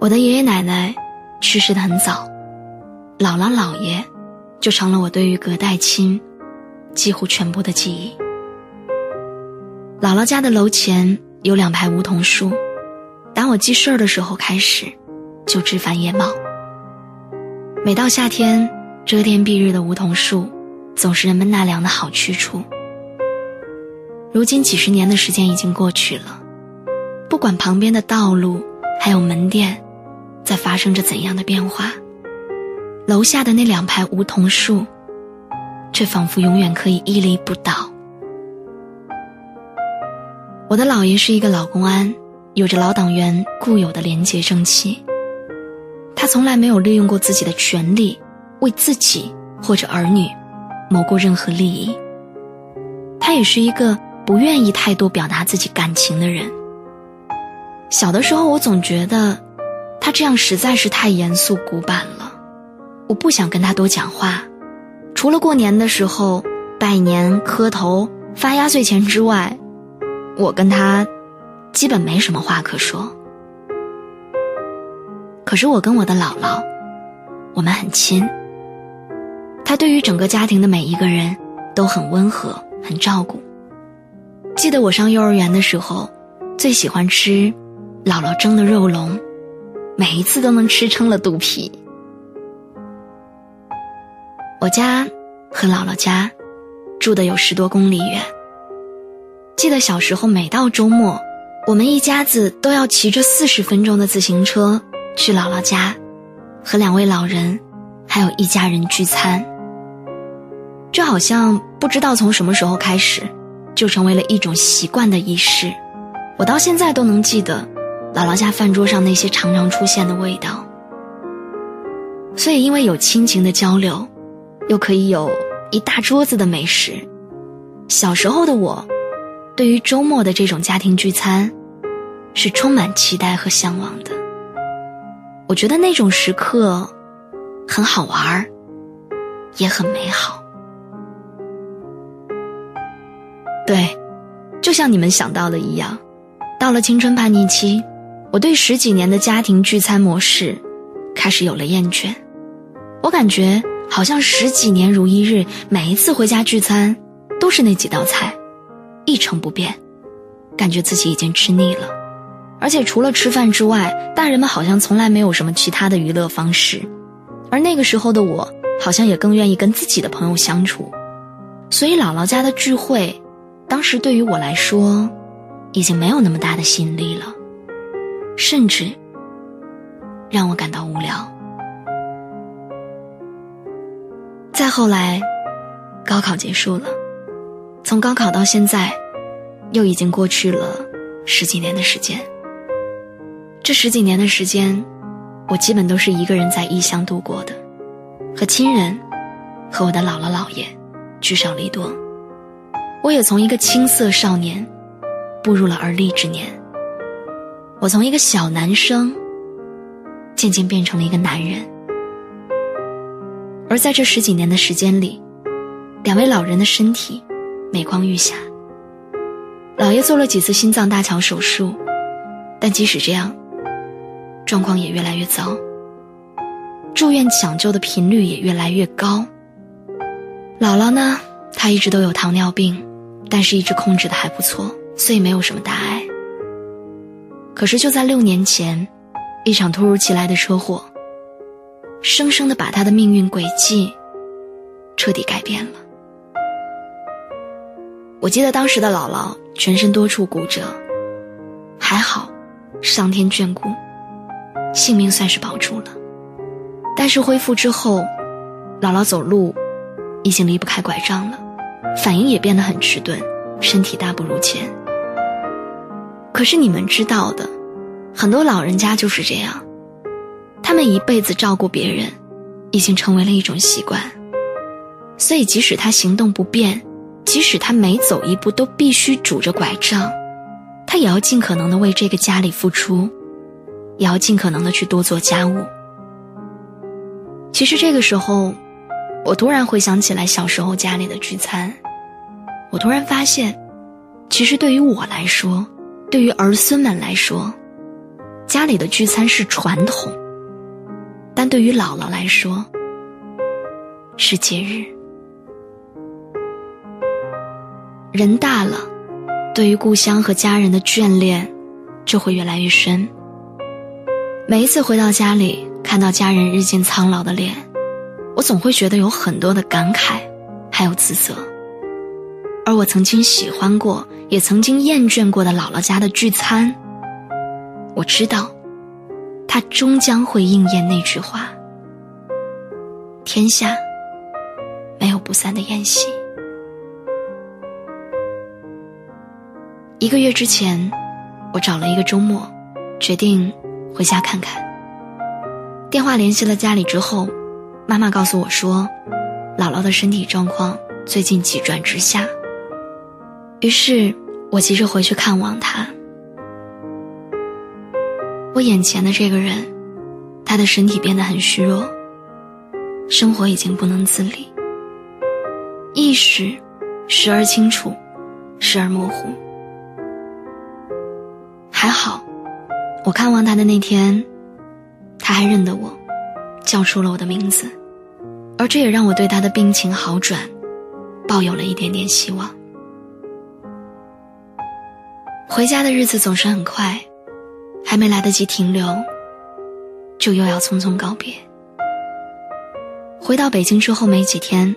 我的爷爷奶奶去世的很早，姥姥姥爷就成了我对于隔代亲几乎全部的记忆。姥姥家的楼前有两排梧桐树，打我记事儿的时候开始就枝繁叶茂。每到夏天，遮天蔽日的梧桐树总是人们纳凉的好去处。如今几十年的时间已经过去了，不管旁边的道路还有门店。在发生着怎样的变化？楼下的那两排梧桐树，却仿佛永远可以屹立不倒。我的姥爷是一个老公安，有着老党员固有的廉洁正气。他从来没有利用过自己的权利，为自己或者儿女谋过任何利益。他也是一个不愿意太多表达自己感情的人。小的时候，我总觉得。他这样实在是太严肃古板了，我不想跟他多讲话。除了过年的时候拜年、磕头、发压岁钱之外，我跟他基本没什么话可说。可是我跟我的姥姥，我们很亲。他对于整个家庭的每一个人都很温和，很照顾。记得我上幼儿园的时候，最喜欢吃姥姥蒸的肉笼。每一次都能吃撑了肚皮。我家和姥姥家住的有十多公里远。记得小时候，每到周末，我们一家子都要骑着四十分钟的自行车去姥姥家，和两位老人还有一家人聚餐。这好像不知道从什么时候开始，就成为了一种习惯的仪式。我到现在都能记得。姥姥家饭桌上那些常常出现的味道，所以因为有亲情的交流，又可以有一大桌子的美食。小时候的我，对于周末的这种家庭聚餐，是充满期待和向往的。我觉得那种时刻很好玩儿，也很美好。对，就像你们想到的一样，到了青春叛逆期。我对十几年的家庭聚餐模式开始有了厌倦，我感觉好像十几年如一日，每一次回家聚餐都是那几道菜，一成不变，感觉自己已经吃腻了。而且除了吃饭之外，大人们好像从来没有什么其他的娱乐方式，而那个时候的我好像也更愿意跟自己的朋友相处，所以姥姥家的聚会，当时对于我来说，已经没有那么大的吸引力了。甚至让我感到无聊。再后来，高考结束了，从高考到现在，又已经过去了十几年的时间。这十几年的时间，我基本都是一个人在异乡度过的，和亲人，和我的姥姥姥爷聚少离多。我也从一个青涩少年，步入了而立之年。我从一个小男生，渐渐变成了一个男人，而在这十几年的时间里，两位老人的身体每况愈下。老爷做了几次心脏搭桥手术，但即使这样，状况也越来越糟。住院抢救的频率也越来越高。姥姥呢，她一直都有糖尿病，但是一直控制的还不错，所以没有什么大碍。可是就在六年前，一场突如其来的车祸，生生的把他的命运轨迹彻底改变了。我记得当时的姥姥全身多处骨折，还好，上天眷顾，性命算是保住了。但是恢复之后，姥姥走路已经离不开拐杖了，反应也变得很迟钝，身体大不如前。可是你们知道的，很多老人家就是这样，他们一辈子照顾别人，已经成为了一种习惯。所以即使他行动不便，即使他每走一步都必须拄着拐杖，他也要尽可能的为这个家里付出，也要尽可能的去多做家务。其实这个时候，我突然回想起来小时候家里的聚餐，我突然发现，其实对于我来说。对于儿孙们来说，家里的聚餐是传统，但对于姥姥来说是节日。人大了，对于故乡和家人的眷恋就会越来越深。每一次回到家里，看到家人日渐苍老的脸，我总会觉得有很多的感慨，还有自责。而我曾经喜欢过，也曾经厌倦过的姥姥家的聚餐，我知道，它终将会应验那句话：天下没有不散的宴席。一个月之前，我找了一个周末，决定。回家看看。电话联系了家里之后，妈妈告诉我说，姥姥的身体状况最近急转直下。于是我急着回去看望她。我眼前的这个人，他的身体变得很虚弱，生活已经不能自理，意识时而清楚，时而模糊。还好。我看望他的那天，他还认得我，叫出了我的名字，而这也让我对他的病情好转，抱有了一点点希望。回家的日子总是很快，还没来得及停留，就又要匆匆告别。回到北京之后没几天，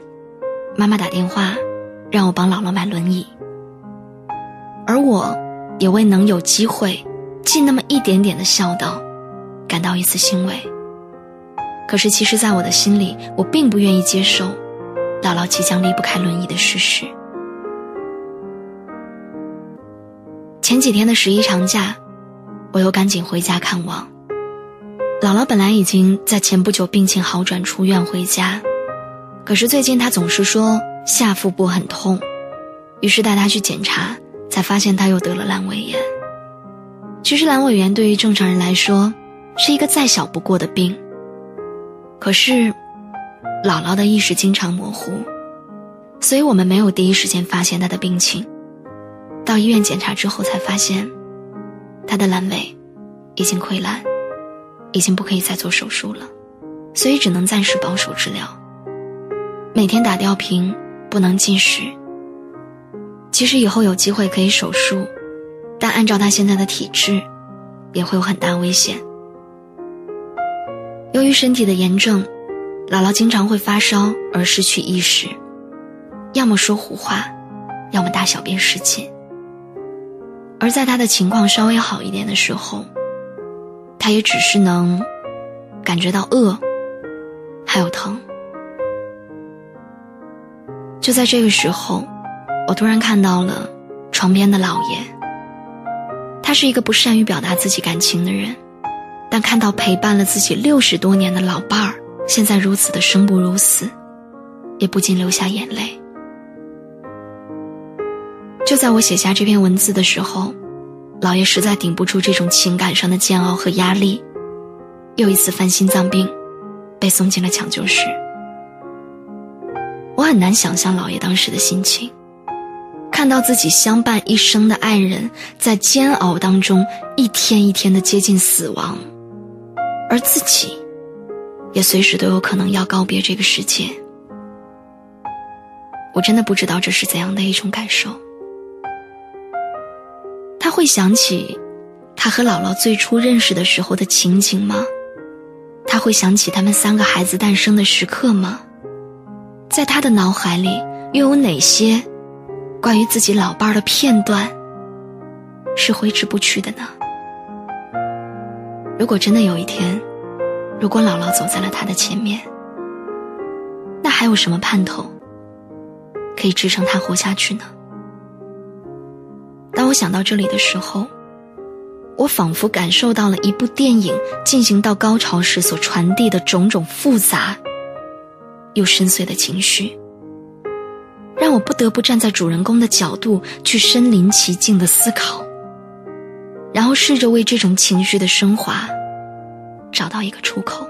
妈妈打电话，让我帮姥姥买轮椅，而我，也为能有机会。尽那么一点点的孝道，感到一丝欣慰。可是，其实，在我的心里，我并不愿意接受姥姥即将离不开轮椅的事实。前几天的十一长假，我又赶紧回家看望姥姥。本来已经在前不久病情好转出院回家，可是最近她总是说下腹部很痛，于是带她去检查，才发现她又得了阑尾炎。其实阑尾炎对于正常人来说是一个再小不过的病。可是，姥姥的意识经常模糊，所以我们没有第一时间发现她的病情。到医院检查之后才发现，他的阑尾已经溃烂，已经不可以再做手术了，所以只能暂时保守治疗。每天打吊瓶，不能进食。其实以后有机会可以手术。但按照他现在的体质，也会有很大危险。由于身体的炎症，姥姥经常会发烧而失去意识，要么说胡话，要么大小便失禁。而在他的情况稍微好一点的时候，他也只是能感觉到饿，还有疼。就在这个时候，我突然看到了床边的老爷。他是一个不善于表达自己感情的人，但看到陪伴了自己六十多年的老伴儿现在如此的生不如死，也不禁流下眼泪。就在我写下这篇文字的时候，老爷实在顶不住这种情感上的煎熬和压力，又一次犯心脏病，被送进了抢救室。我很难想象老爷当时的心情。看到自己相伴一生的爱人，在煎熬当中一天一天的接近死亡，而自己，也随时都有可能要告别这个世界。我真的不知道这是怎样的一种感受。会想起，他和姥姥最初认识的时候的情景吗？他会想起他们三个孩子诞生的时刻吗？在他的脑海里，又有哪些？关于自己老伴儿的片段，是挥之不去的呢。如果真的有一天，如果姥姥走在了他的前面，那还有什么盼头可以支撑他活下去呢？想到这里的时候，我仿佛感受到了一部电影进行到高潮时所传递的种种复杂又深邃的情绪。让我不得不站在主人公的角度去身临其境的思考，然后试着为这种情绪的升华找到一个出口。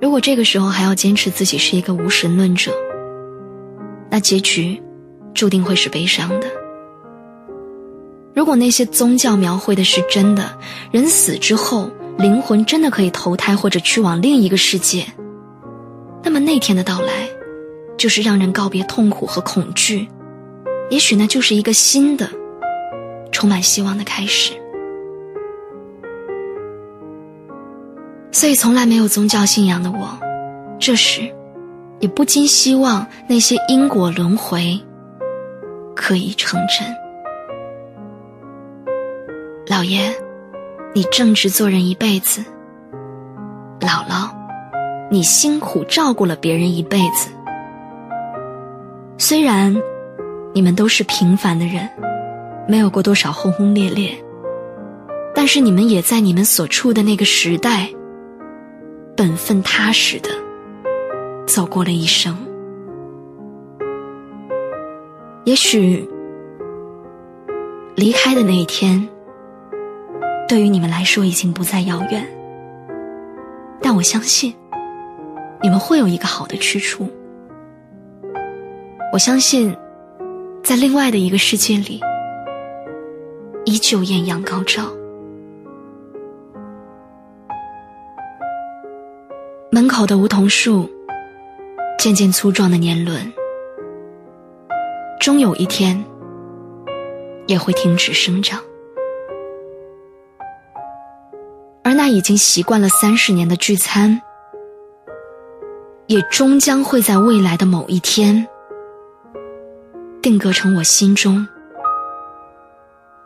如果这个时候还要坚持自己是一个无神论者，那结局注定会是悲伤的。如果那些宗教描绘的是真的，人死之后灵魂真的可以投胎或者去往另一个世界，那么那天的到来，就是让人告别痛苦和恐惧，也许那就是一个新的、充满希望的开始。所以，从来没有宗教信仰的我，这时也不禁希望那些因果轮回可以成真。老爷，你正直做人一辈子；姥姥，你辛苦照顾了别人一辈子。虽然你们都是平凡的人，没有过多少轰轰烈烈，但是你们也在你们所处的那个时代，本分踏实的走过了一生。也许离开的那一天。对于你们来说已经不再遥远，但我相信，你们会有一个好的去处。我相信，在另外的一个世界里，依旧艳阳高照。门口的梧桐树，渐渐粗壮的年轮，终有一天，也会停止生长。他已经习惯了三十年的聚餐，也终将会在未来的某一天，定格成我心中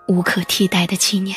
无可替代的纪念。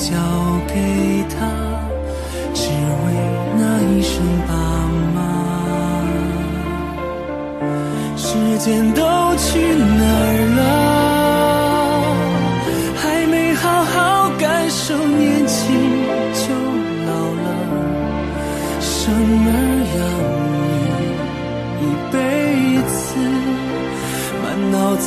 交给他，只为那一声爸妈。时间都去哪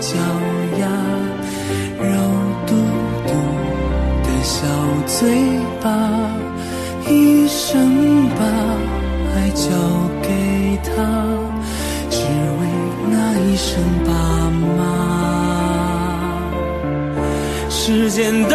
脚丫，肉嘟嘟的小嘴巴，一生把爱交给他，只为那一声爸妈。时间都